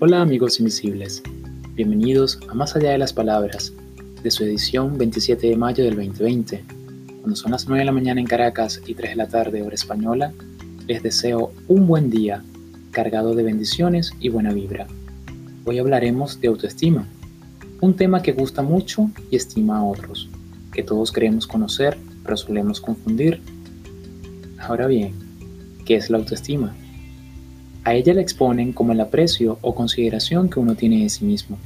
Hola amigos invisibles, bienvenidos a Más allá de las palabras, de su edición 27 de mayo del 2020. Cuando son las 9 de la mañana en Caracas y 3 de la tarde hora española, les deseo un buen día cargado de bendiciones y buena vibra. Hoy hablaremos de autoestima, un tema que gusta mucho y estima a otros, que todos queremos conocer pero solemos confundir. Ahora bien, ¿qué es la autoestima? A ella la exponen como el aprecio o consideración que uno tiene de sí mismo.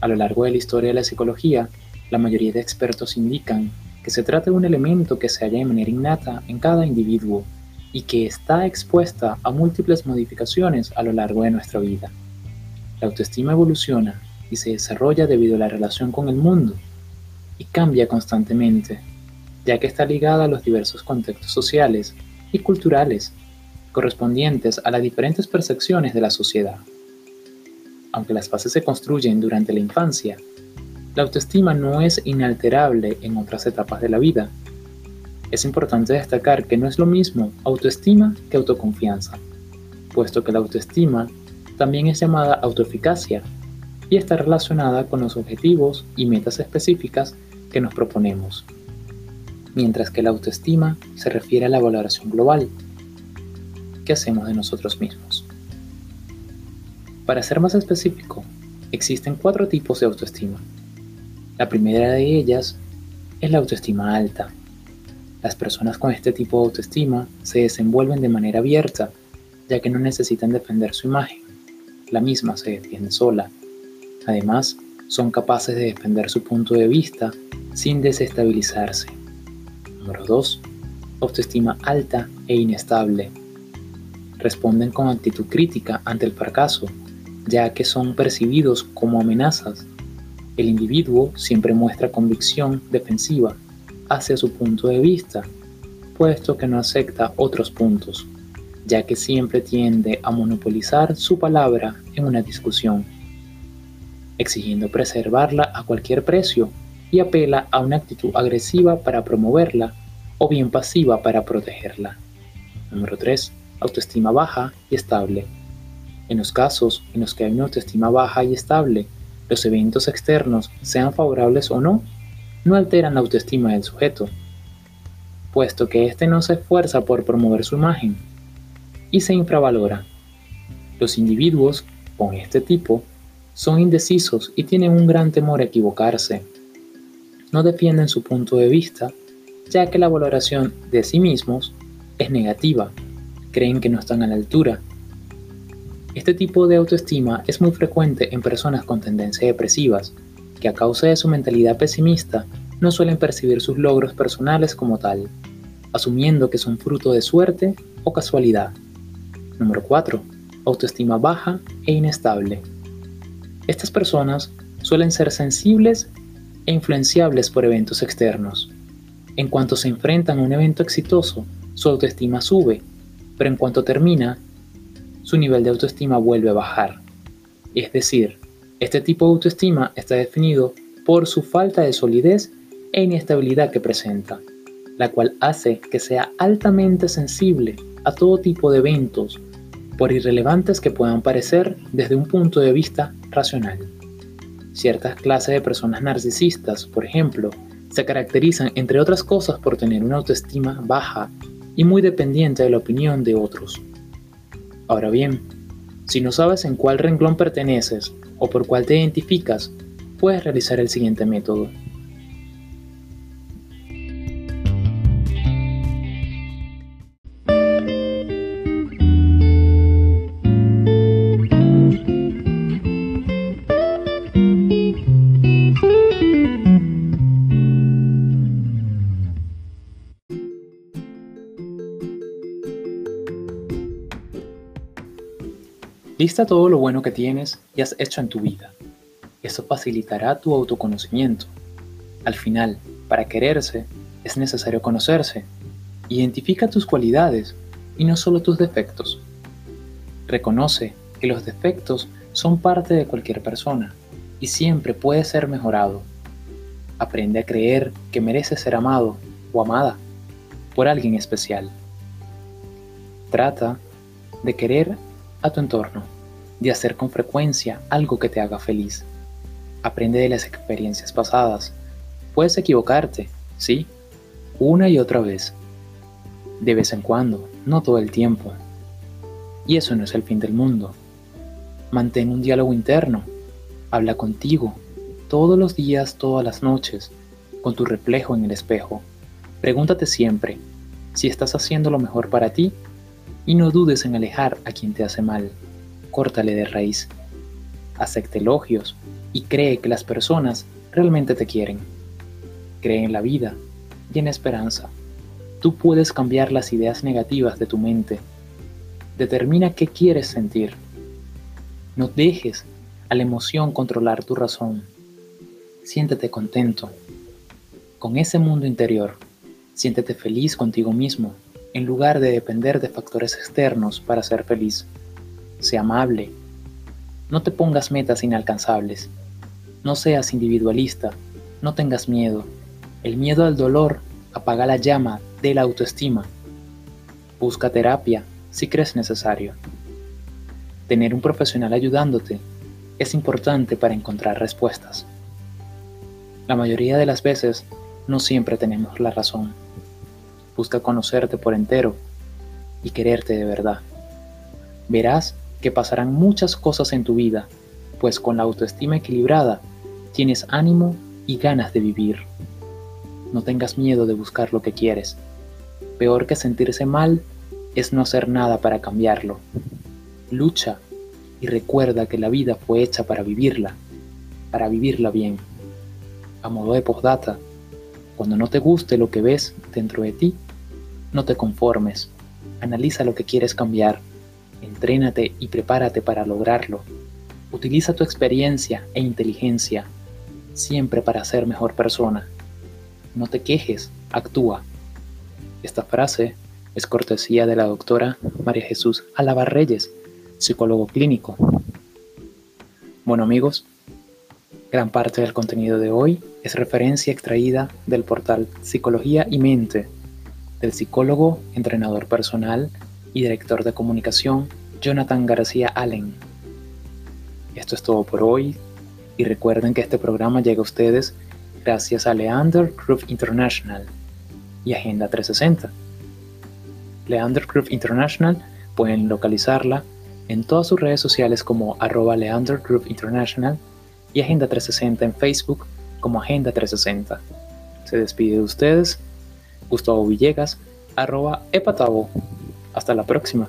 A lo largo de la historia de la psicología, la mayoría de expertos indican que se trata de un elemento que se halla de manera innata en cada individuo y que está expuesta a múltiples modificaciones a lo largo de nuestra vida. La autoestima evoluciona y se desarrolla debido a la relación con el mundo y cambia constantemente, ya que está ligada a los diversos contextos sociales y culturales correspondientes a las diferentes percepciones de la sociedad. Aunque las bases se construyen durante la infancia, la autoestima no es inalterable en otras etapas de la vida. Es importante destacar que no es lo mismo autoestima que autoconfianza, puesto que la autoestima también es llamada autoeficacia y está relacionada con los objetivos y metas específicas que nos proponemos, mientras que la autoestima se refiere a la valoración global que hacemos de nosotros mismos. Para ser más específico, existen cuatro tipos de autoestima. La primera de ellas es la autoestima alta. Las personas con este tipo de autoestima se desenvuelven de manera abierta, ya que no necesitan defender su imagen. La misma se defiende sola. Además, son capaces de defender su punto de vista sin desestabilizarse. Número 2. Autoestima alta e inestable responden con actitud crítica ante el fracaso, ya que son percibidos como amenazas. El individuo siempre muestra convicción defensiva hacia su punto de vista, puesto que no acepta otros puntos, ya que siempre tiende a monopolizar su palabra en una discusión, exigiendo preservarla a cualquier precio y apela a una actitud agresiva para promoverla o bien pasiva para protegerla. Número 3 autoestima baja y estable. En los casos en los que hay una autoestima baja y estable, los eventos externos, sean favorables o no, no alteran la autoestima del sujeto, puesto que éste no se esfuerza por promover su imagen y se infravalora. Los individuos con este tipo son indecisos y tienen un gran temor a equivocarse. No defienden su punto de vista, ya que la valoración de sí mismos es negativa creen que no están a la altura. Este tipo de autoestima es muy frecuente en personas con tendencias depresivas, que a causa de su mentalidad pesimista no suelen percibir sus logros personales como tal, asumiendo que son fruto de suerte o casualidad. Número 4. Autoestima baja e inestable. Estas personas suelen ser sensibles e influenciables por eventos externos. En cuanto se enfrentan a un evento exitoso, su autoestima sube pero en cuanto termina, su nivel de autoestima vuelve a bajar. Es decir, este tipo de autoestima está definido por su falta de solidez e inestabilidad que presenta, la cual hace que sea altamente sensible a todo tipo de eventos, por irrelevantes que puedan parecer desde un punto de vista racional. Ciertas clases de personas narcisistas, por ejemplo, se caracterizan, entre otras cosas, por tener una autoestima baja y muy dependiente de la opinión de otros. Ahora bien, si no sabes en cuál renglón perteneces o por cuál te identificas, puedes realizar el siguiente método. Lista todo lo bueno que tienes y has hecho en tu vida. Eso facilitará tu autoconocimiento. Al final, para quererse, es necesario conocerse. Identifica tus cualidades y no solo tus defectos. Reconoce que los defectos son parte de cualquier persona y siempre puede ser mejorado. Aprende a creer que mereces ser amado o amada por alguien especial. Trata de querer a tu entorno de hacer con frecuencia algo que te haga feliz. Aprende de las experiencias pasadas. Puedes equivocarte, sí, una y otra vez. De vez en cuando, no todo el tiempo. Y eso no es el fin del mundo. Mantén un diálogo interno. Habla contigo, todos los días, todas las noches, con tu reflejo en el espejo. Pregúntate siempre si estás haciendo lo mejor para ti y no dudes en alejar a quien te hace mal. Córtale de raíz. Acepte elogios y cree que las personas realmente te quieren. Cree en la vida y en esperanza. Tú puedes cambiar las ideas negativas de tu mente. Determina qué quieres sentir. No dejes a la emoción controlar tu razón. Siéntete contento. Con ese mundo interior, siéntete feliz contigo mismo, en lugar de depender de factores externos para ser feliz. Sé amable. No te pongas metas inalcanzables. No seas individualista. No tengas miedo. El miedo al dolor apaga la llama de la autoestima. Busca terapia si crees necesario. Tener un profesional ayudándote es importante para encontrar respuestas. La mayoría de las veces no siempre tenemos la razón. Busca conocerte por entero y quererte de verdad. Verás que pasarán muchas cosas en tu vida, pues con la autoestima equilibrada tienes ánimo y ganas de vivir. No tengas miedo de buscar lo que quieres. Peor que sentirse mal es no hacer nada para cambiarlo. Lucha y recuerda que la vida fue hecha para vivirla, para vivirla bien a modo de postdata, cuando no te guste lo que ves dentro de ti, no te conformes, analiza lo que quieres cambiar, entrénate y prepárate para lograrlo. Utiliza tu experiencia e inteligencia siempre para ser mejor persona. No te quejes, actúa. Esta frase es cortesía de la doctora María Jesús Alabar Reyes, psicólogo clínico. Bueno amigos, Gran parte del contenido de hoy es referencia extraída del portal Psicología y Mente del psicólogo, entrenador personal y director de comunicación Jonathan García Allen. Esto es todo por hoy y recuerden que este programa llega a ustedes gracias a Leander Group International y Agenda 360. Leander Group International pueden localizarla en todas sus redes sociales como arroba Leander Group International y Agenda 360 en Facebook como Agenda 360. Se despide de ustedes Gustavo Villegas, arroba epatavo. Hasta la próxima.